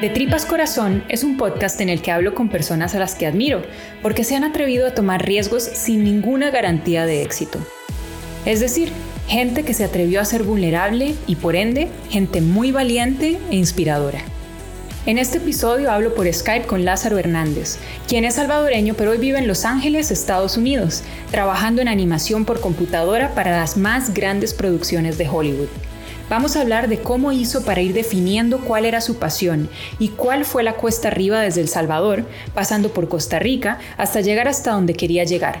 De Tripas Corazón es un podcast en el que hablo con personas a las que admiro, porque se han atrevido a tomar riesgos sin ninguna garantía de éxito. Es decir, gente que se atrevió a ser vulnerable y por ende, gente muy valiente e inspiradora. En este episodio hablo por Skype con Lázaro Hernández, quien es salvadoreño pero hoy vive en Los Ángeles, Estados Unidos, trabajando en animación por computadora para las más grandes producciones de Hollywood. Vamos a hablar de cómo hizo para ir definiendo cuál era su pasión y cuál fue la cuesta arriba desde El Salvador, pasando por Costa Rica, hasta llegar hasta donde quería llegar.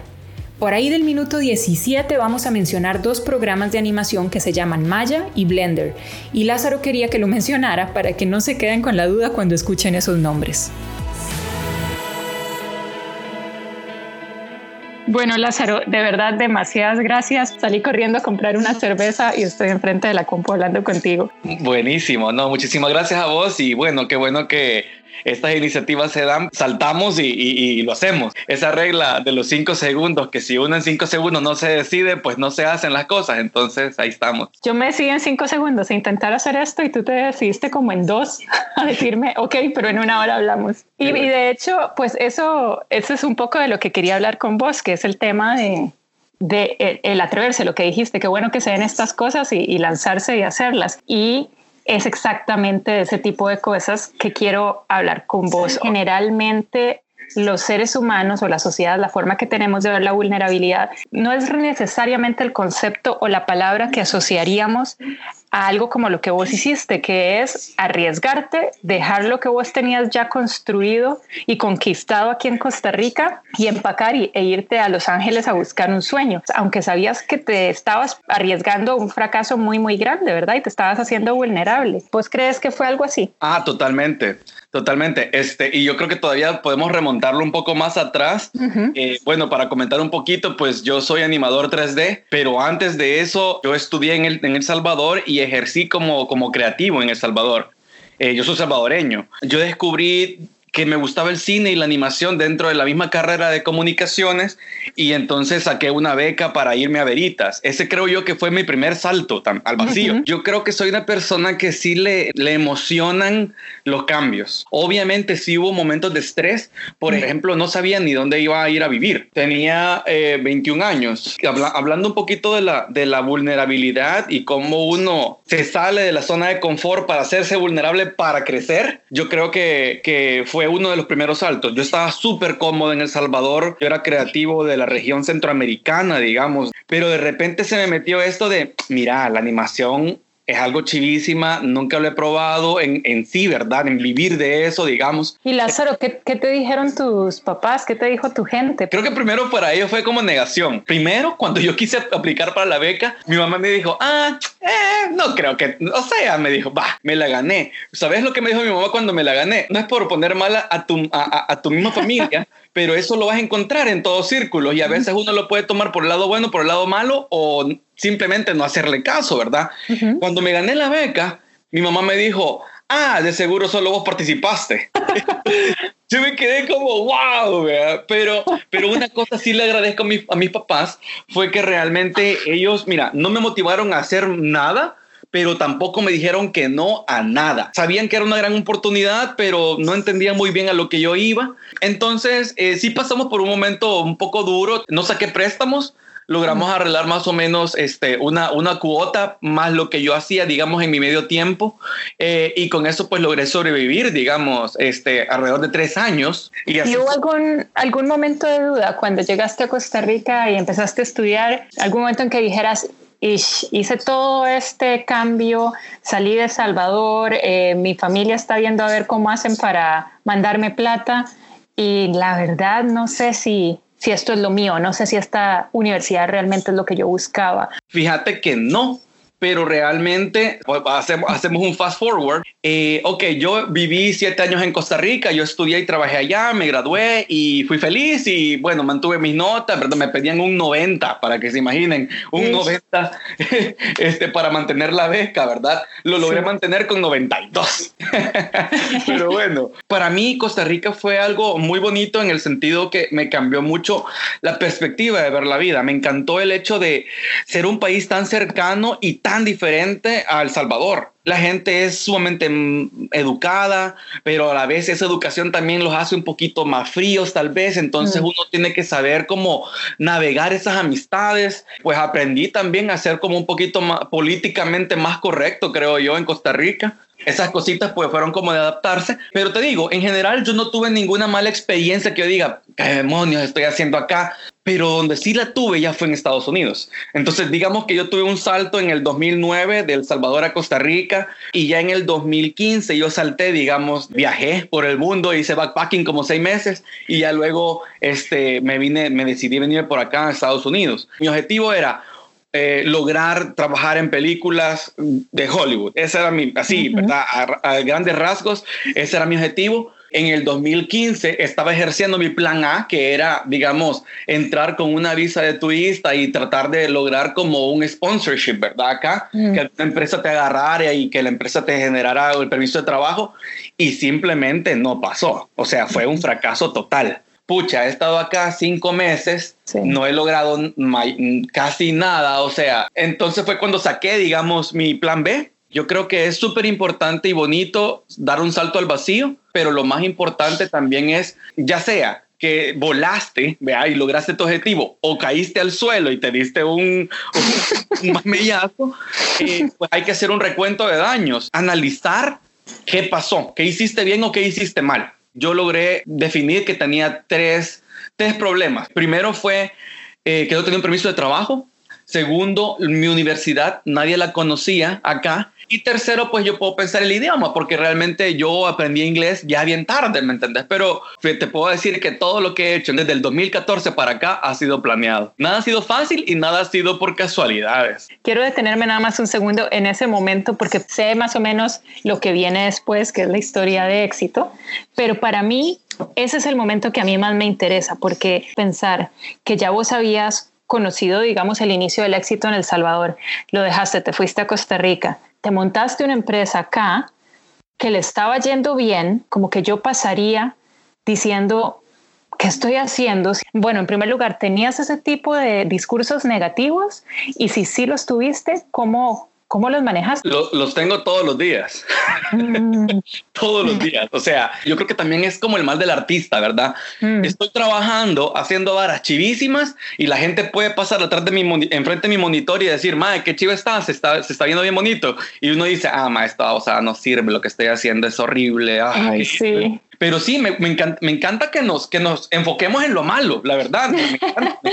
Por ahí del minuto 17 vamos a mencionar dos programas de animación que se llaman Maya y Blender, y Lázaro quería que lo mencionara para que no se queden con la duda cuando escuchen esos nombres. Bueno, Lázaro, de verdad, demasiadas gracias. Salí corriendo a comprar una cerveza y estoy enfrente de la compu hablando contigo. Buenísimo, no, muchísimas gracias a vos y bueno, qué bueno que estas iniciativas se dan, saltamos y, lo hacemos. Esa regla de los cinco segundos, que si uno en cinco segundos no se decide, pues no se hacen las cosas. Entonces ahí estamos. Yo me decidí en cinco segundos a intentar hacer esto y tú te decidiste como en dos a decirme, ok, pero en una hora hablamos. Y, de hecho, pues eso, eso es un poco de lo que quería hablar con vos, que es el tema de, el, atreverse, lo que dijiste, qué bueno que se den estas cosas y, y lanzarse y hacerlas. Y es exactamente ese tipo de cosas que quiero hablar con vos. Generalmente los seres humanos o la sociedad, la forma que tenemos de ver la vulnerabilidad, no es necesariamente el concepto o la palabra que asociaríamos a algo como lo que vos hiciste, que es arriesgarte, dejar lo que vos tenías ya construido y conquistado aquí en Costa Rica y empacar y, e irte a Los Ángeles a buscar un sueño, aunque sabías que te estabas arriesgando un fracaso muy, muy grande, ¿verdad? Y te estabas haciendo vulnerable. ¿Vos crees que fue algo así? Ah, totalmente. Totalmente. Este, y yo creo que todavía podemos remontarlo un poco más atrás. Eh, bueno, para comentar un poquito, pues yo soy animador 3D, pero antes de eso yo estudié en El, en el Salvador y ejercí como, como creativo en El Salvador. Eh, yo soy salvadoreño. Yo descubrí que me gustaba el cine y la animación dentro de la misma carrera de comunicaciones y entonces saqué una beca para irme a Veritas. Ese creo yo que fue mi primer salto al vacío. Yo creo que soy una persona que sí le, le emocionan los cambios. Obviamente sí hubo momentos de estrés. Por ejemplo, no sabía ni dónde iba a ir a vivir. Tenía 21 eh, años. hablando un poquito de la, de la vulnerabilidad y cómo uno se sale de la zona de confort para hacerse vulnerable para crecer, yo creo que, que fue fue uno de los primeros saltos. Yo estaba súper cómodo en El Salvador, yo era creativo de la región centroamericana, digamos, pero de repente se me metió esto de, mira, la animación es algo chivísima, nunca lo he probado en, en, sí, ¿verdad? En vivir de eso, digamos. Y Lázaro, ¿qué, ¿qué, te dijeron tus papás? ¿Qué te dijo tu gente? Creo que primero para ellos fue como negación. Primero, cuando yo quise aplicar para la beca, mi mamá me dijo, ah, eh, no creo que, o sea, me dijo, va, me la gané. ¿Sabes lo que me dijo mi mamá cuando me la gané? No es por poner mal a tu, a, a tu misma familia, pero eso lo vas a encontrar en todos círculos y a veces uno lo puede tomar por el lado bueno, por el lado malo o simplemente no hacerle caso, ¿verdad? Cuando me gané la beca, mi mamá me dijo, ah, de seguro solo vos participaste. Yo me quedé como, wow, pero, pero una cosa sí le agradezco a mis, a mis papás fue que realmente ellos, mira, no me motivaron a hacer nada, pero tampoco me dijeron que no a nada. Sabían que era una gran oportunidad, pero no entendían muy bien a lo que yo iba. Entonces, eh, sí pasamos por un momento un poco duro. No saqué préstamos, logramos arreglar más o menos este, una, una cuota más lo que yo hacía, digamos, en mi medio tiempo. Eh, y con eso pues logré sobrevivir, digamos, este, alrededor de tres años. ¿Y, hubo algún, algún momento de duda cuando llegaste a Costa Rica y empezaste a estudiar? ¿Algún momento en que dijeras, hice todo este cambio, salí de Salvador, eh, mi familia está viendo a ver cómo hacen para mandarme plata y la verdad no sé si, si esto es lo mío, no sé si esta universidad realmente es lo que yo buscaba. Fíjate que no, pero realmente hacemos, hacemos un fast forward. Eh, ok, yo viví siete años en Costa Rica, yo estudié y trabajé allá, me gradué y fui feliz y bueno, mantuve mis notas, pero me pedían un 90 para que se imaginen, un 90 este, para mantener la beca, ¿verdad? Lo logré mantener con 92. pero bueno, para mí Costa Rica fue algo muy bonito en el sentido que me cambió mucho la perspectiva de ver la vida. Me encantó el hecho de ser un país tan cercano y tan tan diferente a El Salvador. La gente es sumamente educada, pero a la vez esa educación también los hace un poquito más fríos tal vez, entonces mm. uno tiene que saber cómo navegar esas amistades. Pues aprendí también a ser como un poquito más políticamente más correcto, creo yo, en Costa Rica esas cositas pues fueron como de adaptarse, pero te digo, en general yo no tuve ninguna mala experiencia que yo diga, ¿qué demonios estoy haciendo acá? Pero donde sí la tuve ya fue en Estados Unidos. Entonces digamos que yo tuve un salto en el 2009 de El Salvador a Costa Rica y ya en el 2015 yo salté, digamos, viajé por el mundo, hice backpacking como seis meses y ya luego este, me vine, me decidí venir por acá a Estados Unidos. Mi objetivo era eh, lograr trabajar en películas de Hollywood. Ese era mi, así, ¿verdad? A, grandes rasgos, ese era mi objetivo. En el 2015 estaba ejerciendo mi plan A, que era, digamos, entrar con una visa de turista y tratar de lograr como un sponsorship, ¿verdad? Acá, mm. que la empresa te agarrara y que la empresa te generara el permiso de trabajo y simplemente no pasó. O sea, fue un fracaso total pucha, he estado acá cinco meses, no he logrado casi nada, o sea, entonces fue cuando saqué, digamos, mi plan B. Yo creo que es súper importante y bonito dar un salto al vacío, pero lo más importante también es, ya sea que volaste vea, y lograste tu objetivo o caíste al suelo y te diste un, un, mamellazo, eh, pues hay que hacer un recuento de daños, analizar qué pasó, qué hiciste bien o qué hiciste mal yo logré definir que tenía tres, tres problemas. Primero fue eh, que no tenía un permiso de trabajo. Segundo, mi universidad, nadie la conocía acá. Y tercero, pues yo puedo pensar el idioma, porque realmente yo aprendí inglés ya bien tarde, ¿me entendés? Pero te puedo decir que todo lo que he hecho desde el 2014 para acá ha sido planeado. Nada ha sido fácil y nada ha sido por casualidades. Quiero detenerme nada más un segundo en ese momento, porque sé más o menos lo que viene después, que es la historia de éxito, pero para mí ese es el momento que a mí más me interesa, porque pensar que ya vos habías conocido, digamos, el inicio del éxito en El Salvador, lo dejaste, te fuiste a Costa Rica, te montaste una empresa acá que le estaba yendo bien, como que yo pasaría diciendo, ¿qué estoy haciendo? Bueno, en primer lugar, ¿tenías ese tipo de discursos negativos? Y si sí los tuviste, ¿cómo, ¿Cómo los manejas? los tengo todos los días. Mm. todos los días. O sea, yo creo que también es como el mal del artista, ¿verdad? Mm. Estoy trabajando, haciendo varas chivísimas y la gente puede pasar atrás de mi, enfrente de mi monitor y decir, madre, qué chivo está, se está, se está viendo bien bonito. Y uno dice, ah, maestro, o sea, no sirve, lo que estoy haciendo es horrible. Ay, sí. Pero sí, me, encanta, me encanta que, nos, que nos enfoquemos en lo malo, la verdad. Me encanta, me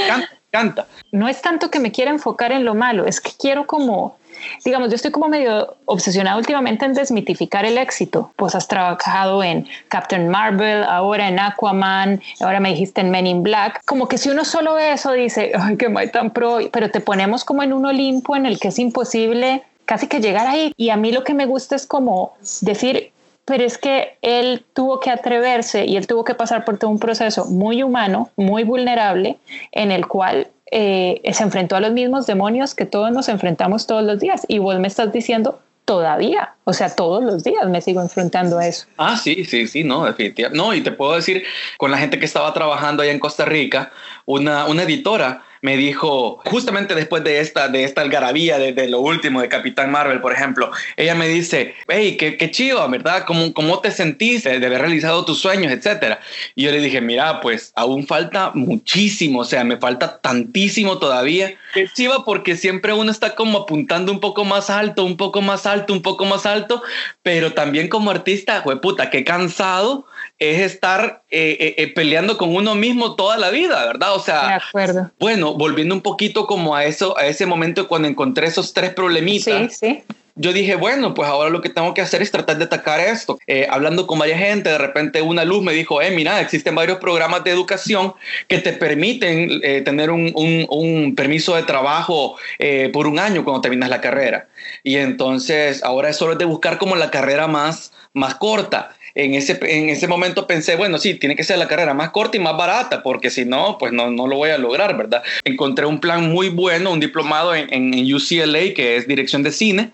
encanta. No es tanto que me quiera enfocar en lo malo, es que quiero como digamos, yo estoy como medio obsesionada últimamente en desmitificar el éxito. Pues has trabajado en Captain Marvel, ahora en Aquaman, ahora me dijiste en Men in Black. Como que si uno solo ve eso dice, ay, qué mal tan pro, pero te ponemos como en un Olimpo en el que es imposible casi que llegar ahí. Y a mí lo que me gusta es como decir, pero es que él tuvo que atreverse y él tuvo que pasar por todo un proceso muy humano, muy vulnerable, en el cual eh, se enfrentó a los mismos demonios que todos nos enfrentamos todos los días. Y vos me estás diciendo todavía, o sea, todos los días me sigo enfrentando a eso. Ah, sí, sí, sí, no, definitivamente. No, y te puedo decir, con la gente que estaba trabajando allá en Costa Rica, una, una editora me dijo, justamente después de esta, de esta algarabía, de, lo último de Capitán Marvel, por ejemplo, ella me dice, hey, qué, qué chido, ¿verdad? ¿Cómo, ¿Cómo te sentiste de haber realizado tus sueños, etcétera? Y yo le dije, mira, pues aún falta muchísimo, o sea, me falta tantísimo todavía. Qué chiva porque siempre uno está como apuntando un poco más alto, un poco más alto, un poco más alto, pero también como artista, puta, qué cansado es estar eh, eh, eh, peleando con uno mismo toda la vida, ¿verdad? O sea, de acuerdo. bueno, volviendo un poquito como a eso, a ese momento cuando encontré esos tres problemitas. Sí, sí yo dije, bueno, pues ahora lo que tengo que hacer es tratar de atacar esto. hablando con varias gente, de repente una luz me dijo, eh, mira, existen varios programas de educación que te permiten tener un, un, un, permiso de trabajo por un año cuando terminas la carrera. Y entonces ahora es solo de buscar como la carrera más, más corta en ese, en ese momento pensé, bueno, sí, tiene que ser la carrera más corta y más barata, porque si no, pues no, no lo voy a lograr, ¿verdad? Encontré un plan muy bueno, un diplomado en, en, UCLA, que es dirección de cine,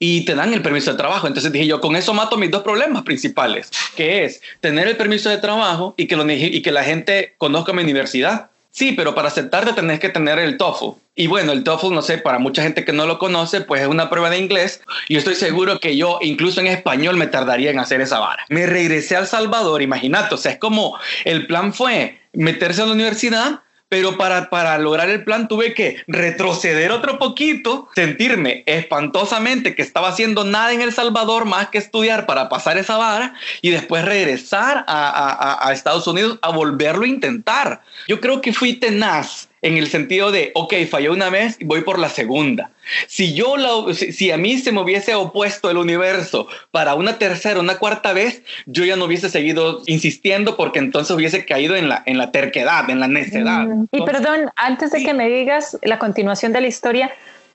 y te dan el permiso de trabajo. Entonces dije yo, con eso mato mis dos problemas principales, que es tener el permiso de trabajo y que, lo, y que la gente conozca mi universidad Sí, pero para aceptarte tenés que tener el TOEFL. Y bueno, el TOEFL, no sé, para mucha gente que no lo conoce, pues es una prueba de inglés. Y estoy seguro que yo, incluso en español, me tardaría en hacer esa vara. Me regresé a El Salvador, imagínate. O sea, es como el plan fue meterse a la universidad, pero para, para lograr el plan tuve que retroceder otro poquito, sentirme espantosamente que estaba haciendo nada en El Salvador más que estudiar para pasar esa vara y después regresar a, a, a Estados Unidos a volverlo a intentar. Yo creo que fui tenaz en el sentido de, ok, falló una vez y voy por la segunda. Si yo, si, a mí se me hubiese opuesto el universo para una tercera, una cuarta vez, yo ya no hubiese seguido insistiendo porque entonces hubiese caído en la, en la terquedad, en la necedad. Mm. Y perdón, antes de que me digas la continuación de la historia,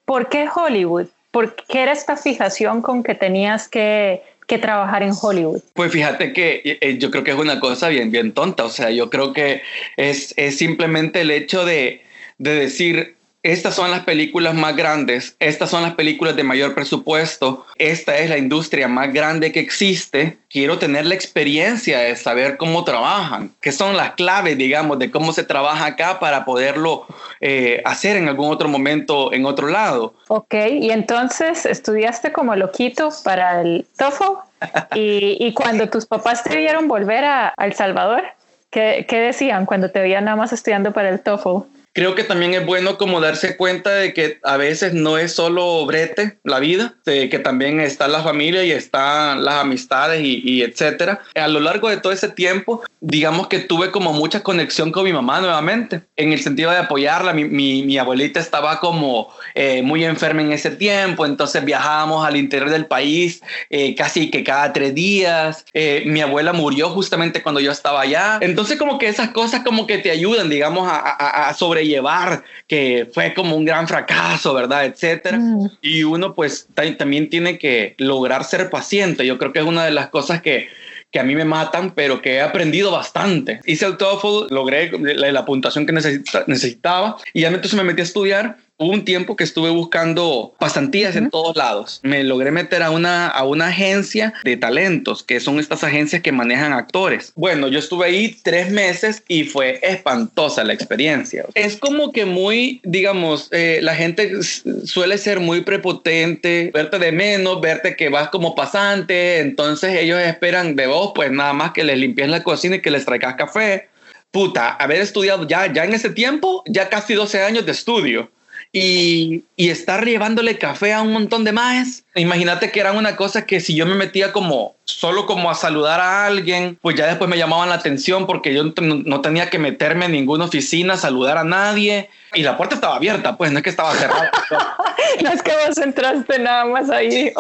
¿por qué Hollywood? ¿Por qué era esta fijación con que tenías que que trabajar en Hollywood? Pues fíjate que eh, eh, yo creo que es una cosa bien, bien tonta. O sea, yo creo que es, es simplemente el hecho de, de decir, estas son las películas más grandes, estas son las películas de mayor presupuesto, esta es la industria más grande que existe, quiero tener la experiencia de saber cómo trabajan, que son las claves, digamos, de cómo se trabaja acá para poderlo eh, hacer en algún otro momento en otro lado. Ok, y entonces estudiaste como loquito para el TOEFL y, y cuando tus papás te vieron volver a, El Salvador, ¿qué, ¿qué decían cuando te veían nada más estudiando para el TOEFL? Creo que también es bueno como darse cuenta de que a veces no es solo brete la vida, de que también está la familia y están las amistades y, etcétera. A lo largo de todo ese tiempo, digamos que tuve como mucha conexión con mi mamá nuevamente, en el sentido de apoyarla. Mi, mi, abuelita estaba como eh, muy enferma en ese tiempo, entonces viajábamos al interior del país eh, casi que cada tres días. Eh, mi abuela murió justamente cuando yo estaba allá. Entonces como que esas cosas como que te ayudan, digamos, a, a, a sobre llevar que fue como un gran fracaso, ¿verdad? Etcétera. Mm. Y uno pues también tiene que lograr ser paciente. Yo creo que es una de las cosas que, que a mí me matan, pero que he aprendido bastante. Hice el TOEFL, logré la, la puntuación que necesitaba y ya entonces me metí a estudiar Hubo un tiempo que estuve buscando pasantías en todos lados. Me logré meter a una, a una agencia de talentos, que son estas agencias que manejan actores. Bueno, yo estuve ahí tres meses y fue espantosa la experiencia. Es como que muy, digamos, eh, la gente suele ser muy prepotente, verte de menos, verte que vas como pasante, entonces ellos esperan de vos, pues nada más que les limpies la cocina y que les traigas café. Puta, haber estudiado ya, ya en ese tiempo, ya casi 12 años de estudio y, y estar llevándole café a un montón de más. Imagínate que era una cosa que si yo me metía como solo como a saludar a alguien, pues ya después me llamaban la atención porque yo no tenía que meterme en ninguna oficina, saludar a nadie y la puerta estaba abierta, pues no es que estaba cerrada. no es que vos entraste nada más ahí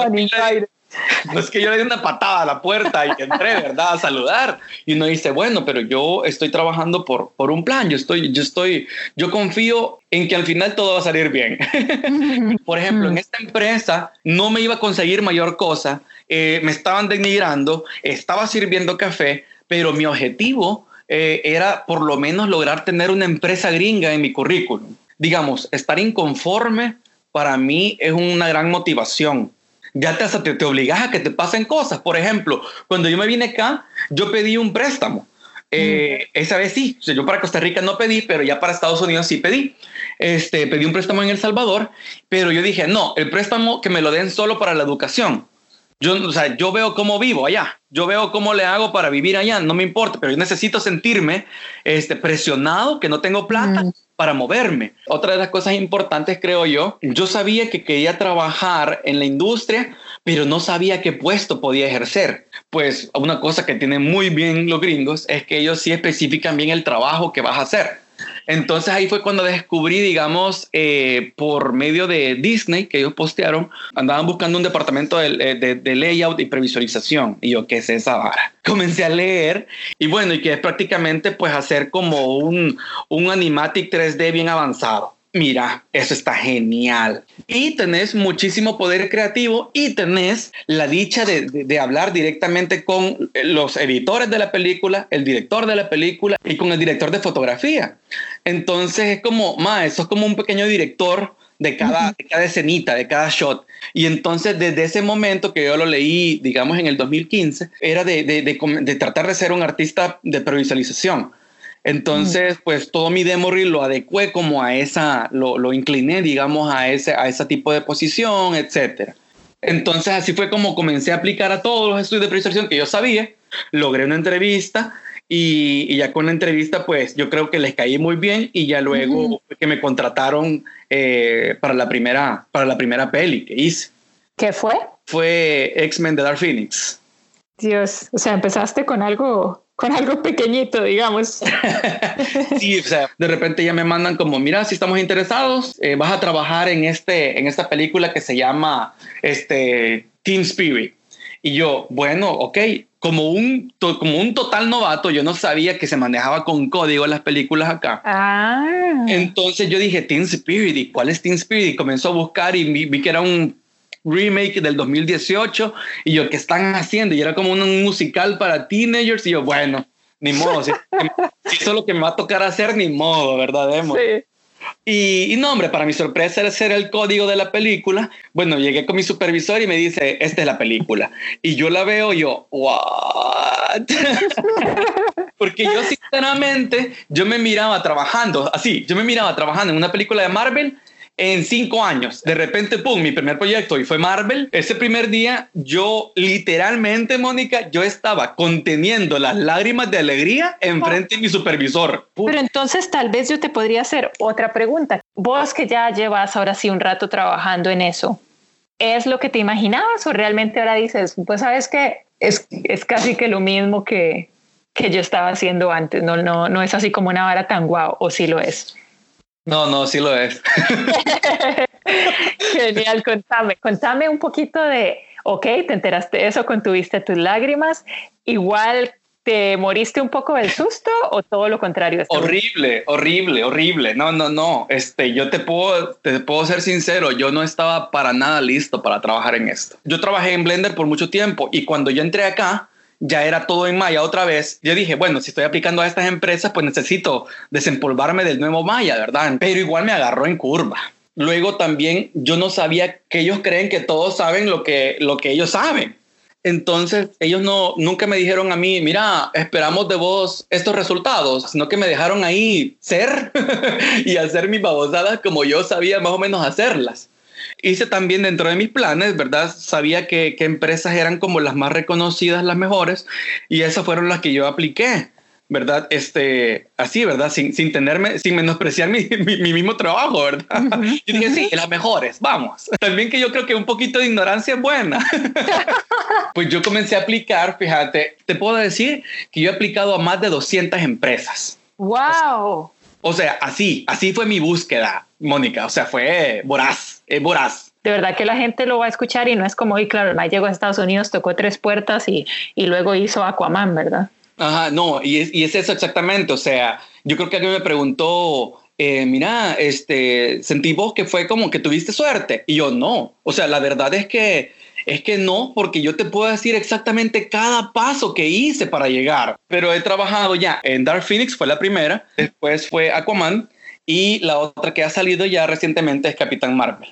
No es que yo le di una patada a la puerta y entré, ¿verdad? A saludar. Y uno dice, bueno, pero yo estoy trabajando por, por un plan. Yo estoy, yo estoy, yo confío en que al final todo va a salir bien. por ejemplo, en esta empresa no me iba a conseguir mayor cosa. Eh, me estaban denigrando, estaba sirviendo café, pero mi objetivo eh, era por lo menos lograr tener una empresa gringa en mi currículum. Digamos, estar inconforme para mí es una gran motivación ya te, te, obligas a que te pasen cosas. Por ejemplo, cuando yo me vine acá, yo pedí un préstamo. Eh, esa vez sí, yo para Costa Rica no pedí, pero ya para Estados Unidos sí pedí. Este, pedí un préstamo en El Salvador, pero yo dije, no, el préstamo que me lo den solo para la educación. Yo, o sea, yo veo cómo vivo allá, yo veo cómo le hago para vivir allá, no me importa, pero yo necesito sentirme este, presionado, que no tengo plata, para moverme. Otra de las cosas importantes, creo yo, yo sabía que quería trabajar en la industria, pero no sabía qué puesto podía ejercer. Pues una cosa que tienen muy bien los gringos es que ellos sí especifican bien el trabajo que vas a hacer. Entonces ahí fue cuando descubrí, digamos, eh, por medio de Disney, que ellos postearon, andaban buscando un departamento de, de, layout y previsualización. Y yo, ¿qué es esa vara? Comencé a leer y bueno, y que es prácticamente pues hacer como un, un animatic 3D bien avanzado mira, eso está genial. Y tenés muchísimo poder creativo y tenés la dicha de, hablar directamente con los editores de la película, el director de la película y con el director de fotografía. Entonces es como, ma, eso es como un pequeño director de cada, de cada escenita, de cada shot. Y entonces desde ese momento que yo lo leí, digamos en el 2015, era de, de tratar de ser un artista de previsualización Entonces, pues todo mi demo reel lo adecué como a esa, lo, lo incliné, digamos, a ese, a ese tipo de posición, etcétera. Entonces, así fue como comencé a aplicar a todos los estudios de presentación que yo sabía. Logré una entrevista y, ya con la entrevista, pues yo creo que les caí muy bien y ya luego que me contrataron eh, para, la primera, para la primera peli que hice. ¿Qué fue? Fue X-Men de Dark Phoenix. Dios, o sea, empezaste con algo con algo pequeñito, digamos. sí, o sea, de repente ya me mandan como, mira, si estamos interesados, eh, vas a trabajar en, este, en esta película que se llama este, Team Spirit. Y yo, bueno, ok, como un, como un total novato, yo no sabía que se manejaba con código las películas acá. Ah. Entonces yo dije, Team Spirit, ¿y cuál es Team Spirit? Y comenzó a buscar y vi que era un remake del 2018 y yo, ¿qué están haciendo? Y era como un, musical para teenagers y yo, bueno, ni modo, si, eso es lo que me va a tocar hacer, ni modo, ¿verdad? Sí. Y, y, no, hombre, para mi sorpresa, ese era el código de la película. Bueno, llegué con mi supervisor y me dice, esta es la película. Y yo la veo y yo, ¿what? Porque yo sinceramente, yo me miraba trabajando, así, yo me miraba trabajando en una película de Marvel en cinco años. De repente, pum, mi primer proyecto y fue Marvel. Ese primer día, yo literalmente, Mónica, yo estaba conteniendo las lágrimas de alegría enfrente de mi supervisor. Pero entonces, tal vez yo te podría hacer otra pregunta. Vos que ya llevas ahora sí un rato trabajando en eso, ¿es lo que te imaginabas o realmente ahora dices, pues sabes que es, es casi que lo mismo que, que yo estaba haciendo antes? No, no, no es así como una vara tan guau, o sí lo es. No, no, sí lo es. Genial, contame, contame un poquito de, ok, te enteraste de eso, contuviste tus lágrimas, igual te moriste un poco del susto o todo lo contrario. Horrible, horrible, horrible. No, no, no. Este, yo te puedo, te puedo ser sincero, yo no estaba para nada listo para trabajar en esto. Yo trabajé en Blender por mucho tiempo y cuando yo entré acá, ya era todo en Maya otra vez. Yo dije, bueno, si estoy aplicando a estas empresas, pues necesito desempolvarme del nuevo Maya, ¿verdad? Pero igual me agarró en curva. Luego también yo no sabía que ellos creen que todos saben lo que, lo que ellos saben. Entonces, ellos no, nunca me dijeron a mí, mira, esperamos de vos estos resultados, sino que me dejaron ahí ser y hacer mis babosadas como yo sabía más o menos hacerlas hice también dentro de mis planes, ¿verdad? Sabía que, empresas eran como las más reconocidas, las mejores, y esas fueron las que yo apliqué. ¿verdad? Este, así, ¿verdad? Sin, sin tenerme, sin menospreciar mi, mi, mismo trabajo, ¿verdad? Y dije, sí, las mejores, vamos. También que yo creo que un poquito de ignorancia es buena. pues yo comencé a aplicar, fíjate, te puedo decir que yo he aplicado a más de 200 empresas. ¡Wow! O sea, así, así fue mi búsqueda, Mónica. O sea, fue voraz es voraz. De verdad que la gente lo va a escuchar y no es como, y claro, el llegó a Estados Unidos, tocó tres puertas y, y luego hizo Aquaman, ¿verdad? Ajá, no, y es, y es eso exactamente. O sea, yo creo que alguien me preguntó, eh, mira, este, sentí vos que fue como que tuviste suerte. Y yo no. O sea, la verdad es que es que no, porque yo te puedo decir exactamente cada paso que hice para llegar. Pero he trabajado ya en Dark Phoenix, fue la primera, después fue Aquaman y la otra que ha salido ya recientemente es Capitán Marvel.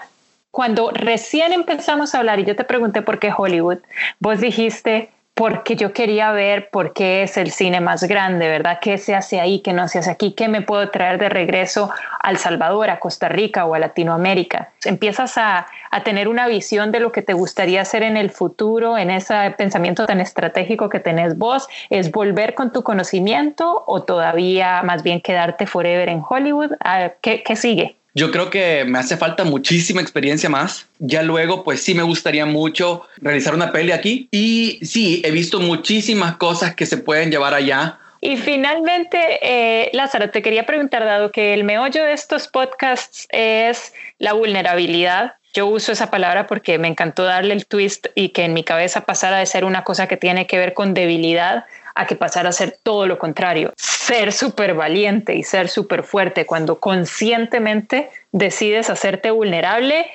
Cuando recién empezamos a hablar y yo te pregunté por qué Hollywood, vos dijiste, porque yo quería ver por qué es el cine más grande, ¿verdad? ¿Qué se hace ahí, qué no se hace aquí? ¿Qué me puedo traer de regreso a El Salvador, a Costa Rica o a Latinoamérica? Empiezas a, a tener una visión de lo que te gustaría hacer en el futuro, en ese pensamiento tan estratégico que tenés vos. ¿Es volver con tu conocimiento o todavía más bien quedarte forever en Hollywood? Ah, ¿Qué, qué sigue? Yo creo que me hace falta muchísima experiencia más. Ya luego, pues sí me gustaría mucho realizar una peli aquí. Y sí, he visto muchísimas cosas que se pueden llevar allá. Y finalmente, eh, Lázaro, te quería preguntar, dado que el meollo de estos podcasts es la vulnerabilidad, yo uso esa palabra porque me encantó darle el twist y que en mi cabeza pasara de ser una cosa que tiene que ver con debilidad a que pasar a ser todo lo contrario, ser súper valiente y ser súper fuerte cuando conscientemente decides hacerte vulnerable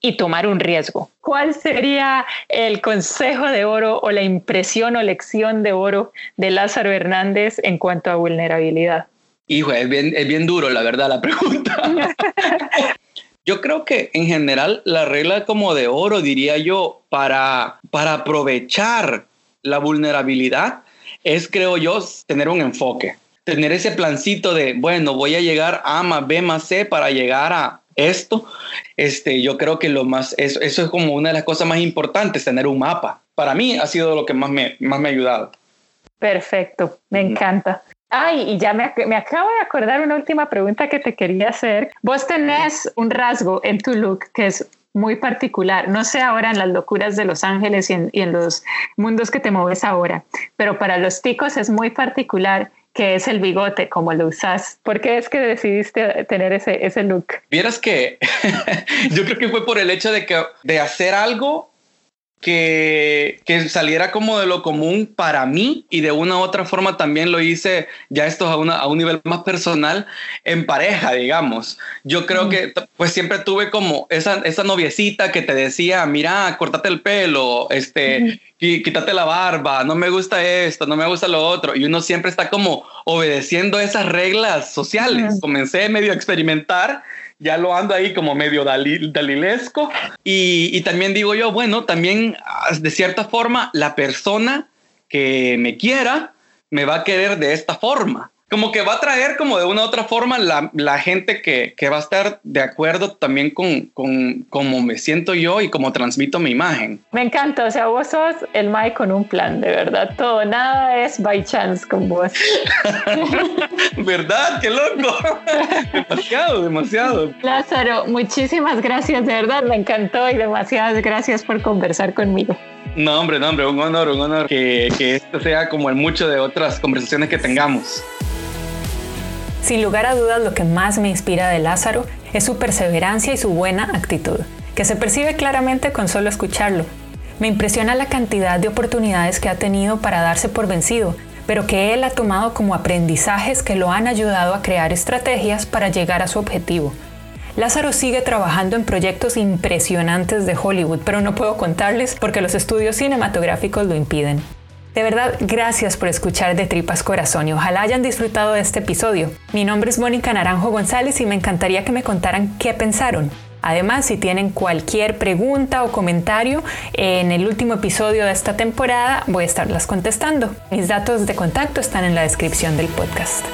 y tomar un riesgo. ¿Cuál sería el consejo de oro o la impresión o lección de oro de Lázaro Hernández en cuanto a vulnerabilidad? Hijo, es bien, es bien duro, la verdad, la pregunta. yo creo que en general la regla como de oro, diría yo, para, para aprovechar la vulnerabilidad es, creo yo, tener un enfoque. tener ese plancito de, bueno, voy a llegar a más B más C para llegar a esto, este, yo creo que lo más, eso, eso es como una de las cosas más importantes, tener un mapa. Para mí ha sido lo que más me, más me ha ayudado. Perfecto, me encanta. Ay, y ya me, me, acabo de acordar una última pregunta que te quería hacer. Vos tenés un rasgo en tu look que es muy particular. No sé ahora en las locuras de Los Ángeles y en, y en los mundos que te mueves ahora, pero para los ticos es muy particular que es el bigote, como lo usas. ¿Por qué es que decidiste tener ese, ese look? Vieras que yo creo que fue por el hecho de, que, de hacer algo que, que, saliera como de lo común para mí y de una u otra forma también lo hice ya esto a, una, a un nivel más personal en pareja, digamos. Yo creo que pues siempre tuve como esa, esa noviecita que te decía, mira, cortate el pelo, este, y quítate la barba, no me gusta esto, no me gusta lo otro. Y uno siempre está como obedeciendo esas reglas sociales. Comencé medio a experimentar ya lo ando ahí como medio dalilesco. Y, y también digo yo, bueno, también ah, de cierta forma la persona que me quiera me va a querer de esta forma como que va a traer como de una u otra forma la, la gente que, que, va a estar de acuerdo también con, con cómo me siento yo y cómo transmito mi imagen. Me encanta, o sea, vos sos el Mike con un plan, de verdad, todo, nada es by chance con vos. ¿Verdad? ¡Qué loco! demasiado, demasiado. Lázaro, muchísimas gracias, de verdad, me encantó y demasiadas gracias por conversar conmigo. No, hombre, no, hombre, un honor, un honor que, que esto sea como en mucho de otras conversaciones que tengamos. Sin lugar a dudas, lo que más me inspira de Lázaro es su perseverancia y su buena actitud, que se percibe claramente con solo escucharlo. Me impresiona la cantidad de oportunidades que ha tenido para darse por vencido, pero que él ha tomado como aprendizajes que lo han ayudado a crear estrategias para llegar a su objetivo. Lázaro sigue trabajando en proyectos impresionantes de Hollywood, pero no puedo contarles porque los estudios cinematográficos lo impiden. De verdad, gracias por escuchar de Tripas Corazón y ojalá hayan disfrutado de este episodio. Mi nombre es Mónica Naranjo González y me encantaría que me contaran qué pensaron. Además, si tienen cualquier pregunta o comentario en el último episodio de esta temporada, voy a estarlas contestando. Mis datos de contacto están en la descripción del podcast.